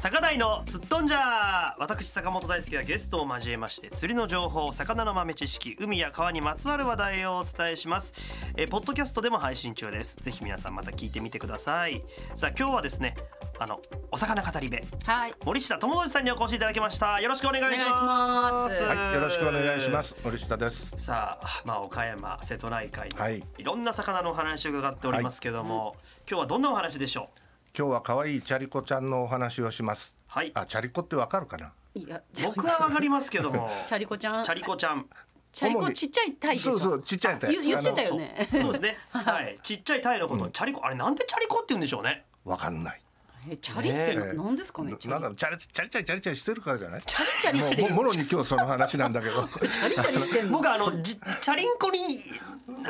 坂大のすっとんじゃ私坂本大輔がゲストを交えまして釣りの情報魚の豆知識海や川にまつわる話題をお伝えします。えーポッドキャストでも配信中です。ぜひ皆さんまた聞いてみてください。さあ今日はですねあのお魚語り部。はい。森下智之さんにお越しいただきました。よろしくお願いします。お願いします。はい、よろしくお願いします。森下です。さあ、まあ、岡山瀬戸内海、はい。いろんな魚のお話を伺っておりますけども、今日はどんなお話でしょう？今日は可愛いチャリコちゃんのお話をします。はいあ、チャリコってわかるかな？いや、僕はわかりますけども チャリコちゃん。チャリコちゃんチャリ主にコちっちゃいタイでしょ？そうそうちっちゃいタイ言言ってたよね。そうですね はいちっちゃいタイのこと、チャリコあれなんでチャリコって言うんでしょうね？わかんない。えチャリってね何ですかね。なんかチャリチャリチャリチャリチャリしてるからじゃない？チャリチャリしてる。もろに今日その話なんだけど。チャリチャリしてんの？僕はあのじチャリンコに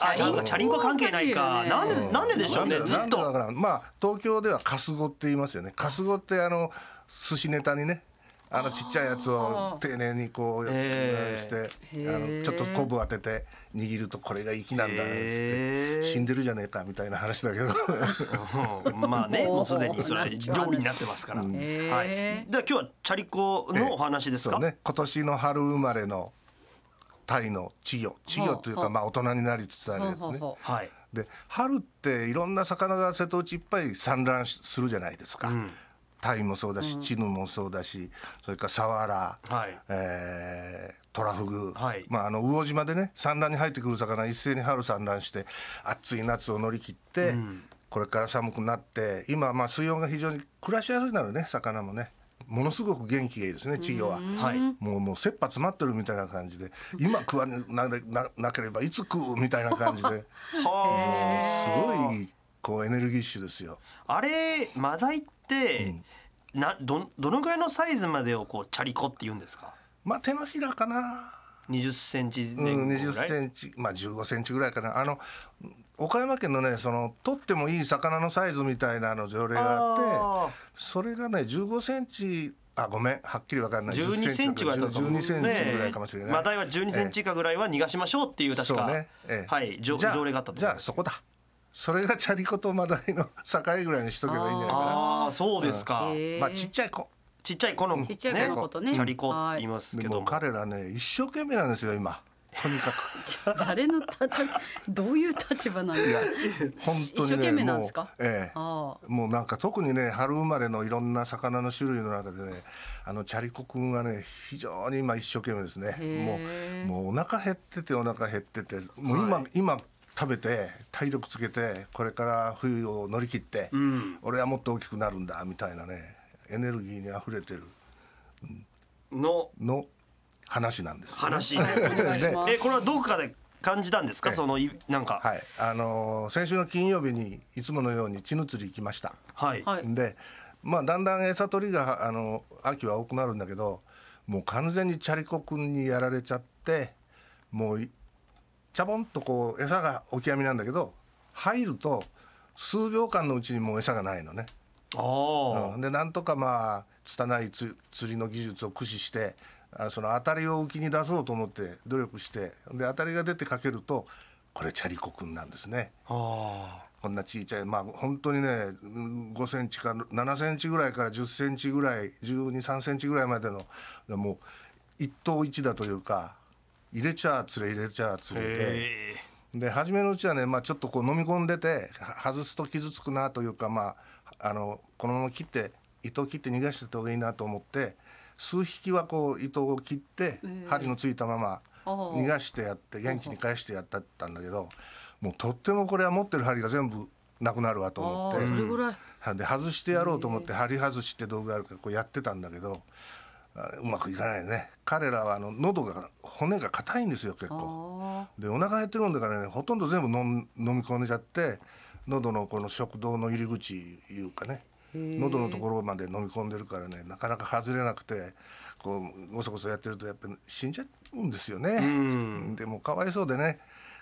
あチャリンコなんかチャリンコ関係ないかおなんでなんででしょうね？なんずっとだからまあ東京ではカスゴって言いますよね。カスゴってあの寿司ネタにね。あのちっちゃいやつを丁寧にこうへー。あれしてあのちょっと昆布当てて握るとこれが粋なんだねっつって。死んでるじゃねえかみたいな話だけど。うん。まあね もうすでにそれは料理になってますから、うん。はい、では今日はチャリコのお話ですか、ね。今年の春生まれのタイの稚魚。稚魚というかまあ大人になりつつあるやつね。はい。で春っていろんな魚が瀬戸内いっぱい産卵しするじゃないですか、うんタイもそうだしチヌもそうだしそれからサワラ、はい。えートラフグ、はい。まあ、あの魚島でね産卵に入ってくる魚一斉に春産卵して暑い夏を乗り切って、うん。これから寒くなって今まあ水温が非常に暮らしやすいなのね魚もね。ものすごく元気がいいですね稚魚は。はい。もうもう切羽詰まってるみたいな感じで今食わなななければいつ食うみたいな感じで。すはごいこうエネルギッシュですよ。あれマダイって、などどのぐらいのサイズまでをこうチャリコって言うんですか？まあ手のひらかな。20センチうん、前後ぐ20らい、センチまあ15センチぐらいかな。あの岡山県のねその取ってもいい魚のサイズみたいなの条例があってあそれがね15センチあごめんはっきりわかんない。12センチぐらいだと思う12センチぐらいかもしれない、マダイは12センチ以下ぐらいは逃がしましょうっていう確か、ええ。はい条例があったとじゃあそこだそれがチャリコとマダイの境ぐらいにしとけばいいんじゃないかな。ああそうですか、へー。まあちっちゃい子。ちっちゃい子のちっちゃい子のことね。チャリコって言いますけでども。も彼らね一生懸命なんですよ今。とにかく。誰のたたどういう立場なんですか？本当にね一生懸命なんもうですか？ええ。あもうなんか特にね春生まれのいろんな魚の種類の中でねあのチャリコくんはね非常に今一生懸命ですね。もうもうお腹減っててお腹減っててもう今、はい。今食べて体力つけてこれから冬を乗り切って、ん俺はもっと大きくなるんだみたいなねエネルギーにあふれてるのの話なんですよね、話あ。お願いします。えこれはどこかで感じたんですか？ええそのいなんかはいあのー先週の金曜日にいつものように血の釣り行きました。はい、はい。でまあだんだん餌取りがあの秋は多くなるんだけどもう完全にチャリコくんにやられちゃってもういチャボンとこう餌がオキアミなんだけど入ると数秒間のうちにもう餌がないのね。ああ、うんでなんとかまあ拙いつ釣りの技術を駆使してあその当たりを浮きに出そうと思って努力してで当たりが出てかけるとこれチャリコくんなんですね。あこんなちいちゃいまあ本当にねうん5センチか7センチぐらいから10センチぐらい123センチぐらいまでのもう一頭一打というか入れちゃ釣れ入れちゃ釣れで。で初めのうちはね、まあ、ちょっとこう飲み込んでては外すと傷つくなというかまああのこのまま切って糸を切って逃がしてた方がいいなと思って数匹はこう糸を切ってえ針のついたまま逃がしてやって元気に返してやったったんだけどもうとってもこれは持ってる針が全部なくなるわと思ああってそれぐらい。はで外してやろうと思って針外しって道具があるからこうやってたんだけどあうまくいかないね彼らはあの喉が骨が硬いんですよ結構。あでお腹減ってるんだからねほとんど全部飲み込んじゃって喉のこの食道の入り口いうかね喉のところまで飲み込んでるからねなかなか外れなくてこうごそごそやってるとやっぱり死んじゃうんですよね。んでもかわいそうでね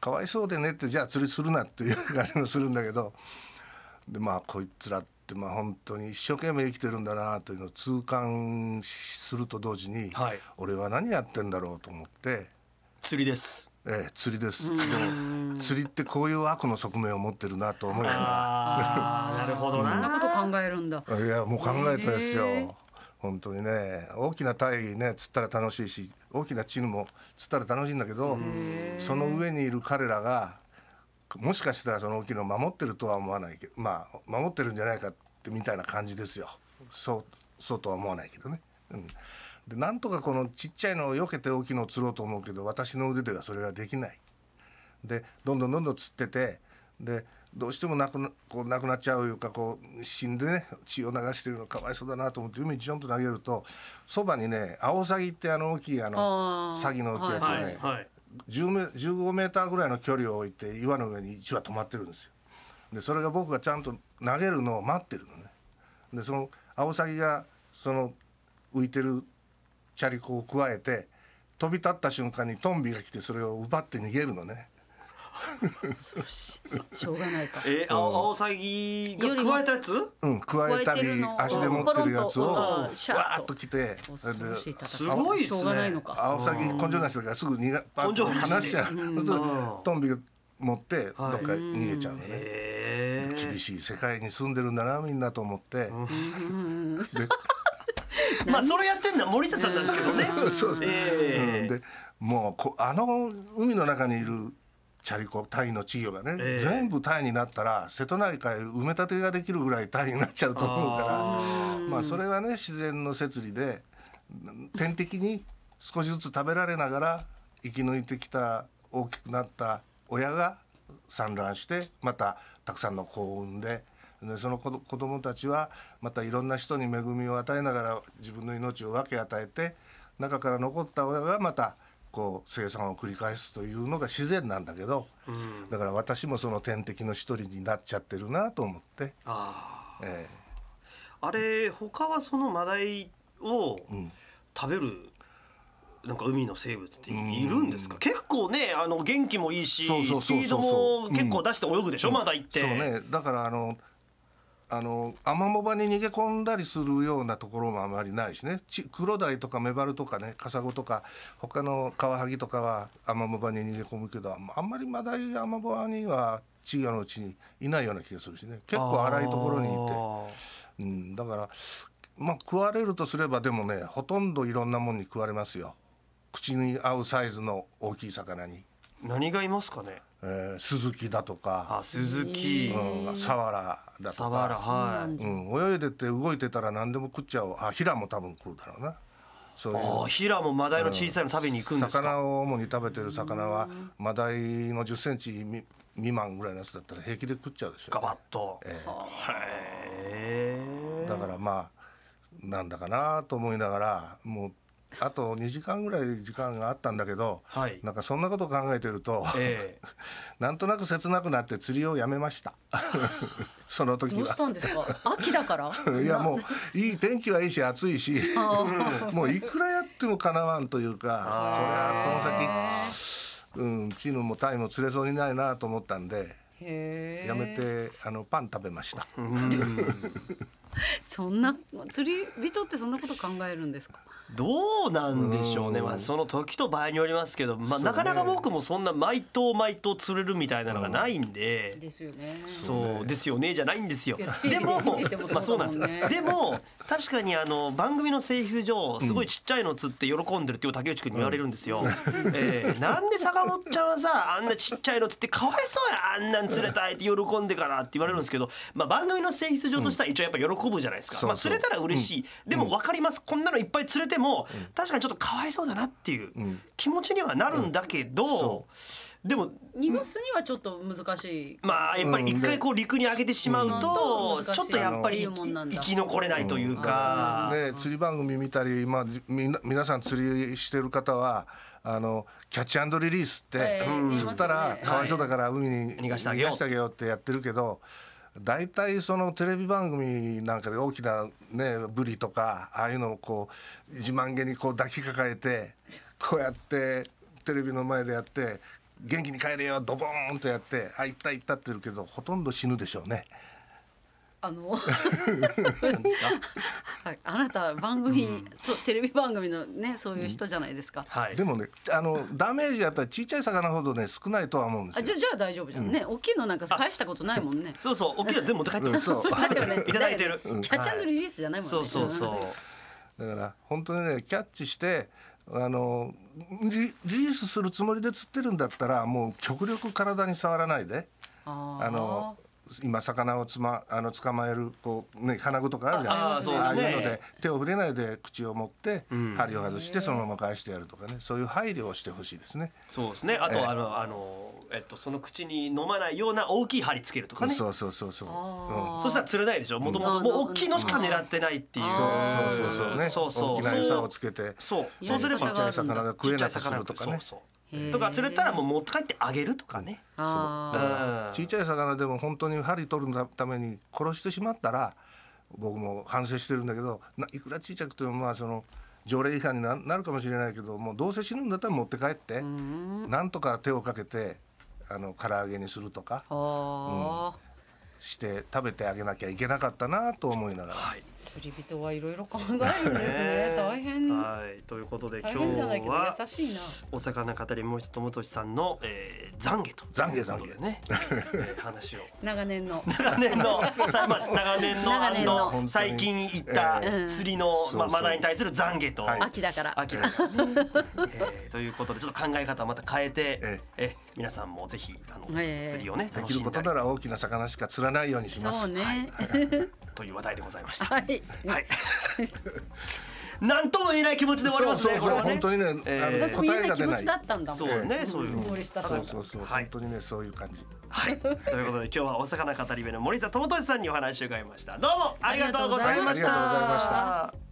かわいそうでねってじゃあ釣りするなっていう感じもするんだけどでまあこいつらってまあ本当に一生懸命生きてるんだなというのを痛感すると同時に、はい俺は何やってんだろうと思って。釣りですええ、釣りです。でも釣りってこういう悪の側面を持ってるなと思いながああ なるほどあ。そんななこと考えるんだ。ら。いやもう考えたですよ。本当にね大きなタイね釣ったら楽しいし大きなチヌも釣ったら楽しいんだけどその上にいる彼らがもしかしたらその大きいのを守ってるとは思わないけどまあ守ってるんじゃないかってみたいな感じですよそうそうとは思わないけどね。うんでなんとかこのちっちゃいのを避けて大きいのを釣ろうと思うけど私の腕ではそれはできない。でどんどんどんどん釣っててでどうしてもなくなこうなくなっちゃういうかこう死んでね血を流してるのかわいそうだなと思って海にジョンと投げるとそばにねアオサギってあの大きいあのサギの大きいやつをはね、いはい10メ15メーターぐらいの距離を置いて岩の上に1羽止まってるんですよ。でそれが僕がちゃんと投げるのを待ってるのね。でそのアオサギがその浮いてるチャリコを加えて飛び立った瞬間にトンビが来てそれを奪って逃げるのね。恐ろしい。しょうがないか。えー、あアオサギが加えたやつ？うん、加えたり足で持ってるやつをわーッとーっと来て恐ろしい戦い。すごいっすね。しょうがないのか。アオサギ根性なしだからすぐ逃がパッと根性なしで。離しちゃう。そうするとうんトンビが持ってどっか逃げちゃうのね。厳しい世界に住んでるんだなみんなと思って、で まあそれやってんのは森田さんなんですけどね。そうええ。でもうこあの海の中にいるチャリコタイの稚魚がね、ええ。全部タイになったら瀬戸内海埋め立てができるぐらいタイになっちゃうと思うからまあそれはね自然の摂理で天敵に少しずつ食べられながら生き抜いてきた大きくなった親が産卵してまたたくさんの子を産んででその子ど子供たちはまたいろんな人に恵みを与えながら自分の命を分け与えて中から残った親がまたこう生産を繰り返すというのが自然なんだけど、だから私もその天敵の一人になっちゃってるなと思って、あえああれ他はそのマダイをん。食べるなんか海の生物っているんですか？結構ねあの元気もいいしスピードも結構出して泳ぐでしょ、マダイって。そうね。だからあのあのアマモ場に逃げ込んだりするようなところもあまりないしね。ちクロダイとかメバルとかねカサゴとか他のカワハギとかはアマモ場に逃げ込むけどあんまりマダイアマモ場には稚魚のうちにいないような気がするしね。結構荒いところにいて。うん、だからまあ食われるとすればでもねほとんどいろんなもんに食われますよ。口に合うサイズの大きい魚に、何がいますかね？えースズキだとか、あ鈴木、うん、サワラだとサワラか、はい。だうん、泳いでて動いてたら何でも食っちゃう。あヒラも多分食うだろうな。そういう。ヒラもマダイの小さいの食べに行くんですか、魚を主に食べてる魚はマダイの1 0センチみ未満ぐらいのやつだったら平気で食っちゃうでしょガバッと、えへえだからまあなんだかなと思いながらもうあと2時間ぐらい時間があったんだけど、はい。なんかそんなこと考えてると、ええ。なんとなく切なくなって釣りをやめました。その時どうしは。たんですか？秋だから？いやもういい天気はいいし暑いしあもういくらやってもかなわんというかこれはこの先、うん、チヌもタイも釣れそうにないなと思ったんでやめてあのパン食べました。そんな釣り人ってそんなこと考えるんですか？どうなんでしょうね、うん。まあ、その時と場合によりますけど、まあ、なかなか僕もそんな毎頭毎頭釣れるみたいなのがないんで。ですよね。そうですよねじゃないんですよ。でもまあそうなんです。でも確かにあの番組の性質上すごいちっちゃいの釣って喜んでるっていう竹内君に言われるんですよ。えーなんで坂本ちゃんはさあんなちっちゃいの釣ってかわいそうやあんなん釣れたいって喜んでからって言われるんですけど、まあ番組の性質上としては一応やっぱ喜ぶじゃないですか。まあ釣れたら嬉しい。でも分かります。こんなのいっぱい釣れても確かにちょっとかわいそうだなっていううん。気持ちにはなるんだけどそ、でも逃がすにはちょっと難しい。まあやっぱり一回こう陸に上げてしまうとうんちょっとやっぱりうん生き残れないというか。ね、釣り番組見たり、まあ、じみ皆さん釣りしてる方はあのキャッチリリースって、ええ釣ったらかわいそうだから海に逃がしてあげよう。逃ようってやってるけど大体そのテレビ番組なんかで大きな、ね、ブリとかああいうのをこう自慢げにこう抱きかかえてこうやってテレビの前でやって元気に帰れよドボーンとやって「あ行った行った」って言うけどほとんど死ぬでしょうね。あの はい、あなた番組、そうテレビ番組のねそういう人じゃないですか。はい。でもねあのダメージやっぱりちっちゃい魚ほどね少ないとは思うんですよ。あじゃ。あじゃあ大丈夫じゃん、ね。大きいのなんか返したことないもんね。そうそう。大きいの全部持って帰ってます。いただいてるキャッチリリースじゃないもんね。そうそうそう。だから本当にねキャッチしてあのリリリースするつもりで釣ってるんだったらもう極力体に触らないで。ああの今魚をつまあの捕まえるこうね金具とかあるじゃないあーそうですね。ああいうので手を触れないで口を持ってん。針を外してそのまま返してやるとかね。そういう配慮をしてほしいですね。そうですね。あと、ええ。あのあのえっとその口に飲まないような大きい針つけるとかね。そうそうそうそう。あー。そしたら釣れないでしょ？もともともう大きいのしか狙ってないっていう。あそうそうそうそうね。そうそう。大きな餌をつけて。そう。やそうすればちっちゃい魚が食えなくするとかね。そうそうとか釣れたらもう持って帰ってあげるとかね。あう。ん。ちっちゃい魚でも本当に針取るために殺してしまったら僕も反省してるんだけどないくらちっちゃくてもまあその条例違反にななるかもしれないけどもうどうせ死ぬんだったら持って帰って、うん。なんとか手をかけてあの唐揚げにするとか。あーして食べてあげなきゃいけなかったなと思いながら。はい。釣り人はいろいろ考えるんですね。大変。はい。ということで今日は優しいな。お魚語りもう一友俊さんの、えー、懺悔と。懺悔懺悔。ね、えー話を。長年の。長年の。さまあ長年の長年の。最近行ったええ釣りの、まあマナーに対する懺悔と、はい。秋だから。秋だから。ね、えーということでちょっと考え方をまた変えて、ええ。皆さんもぜひあの、ええ。釣りをねできること楽しんだりなら大きな魚しか釣らないようにします。そうね という話題でございました。はいはい。なんとも言えない気持ちで終わりますね。そうそうそうこれはね本当にね、えー答えが出ないな気持ちだ。ったんだもんそうね、そういう。森下さんそうそうそう、はい本当にねそういう感じ。はい。ということで今日はお魚語り部の森田智俊さんにお話を伺いました。どうもありがとうございました。ありがとうございました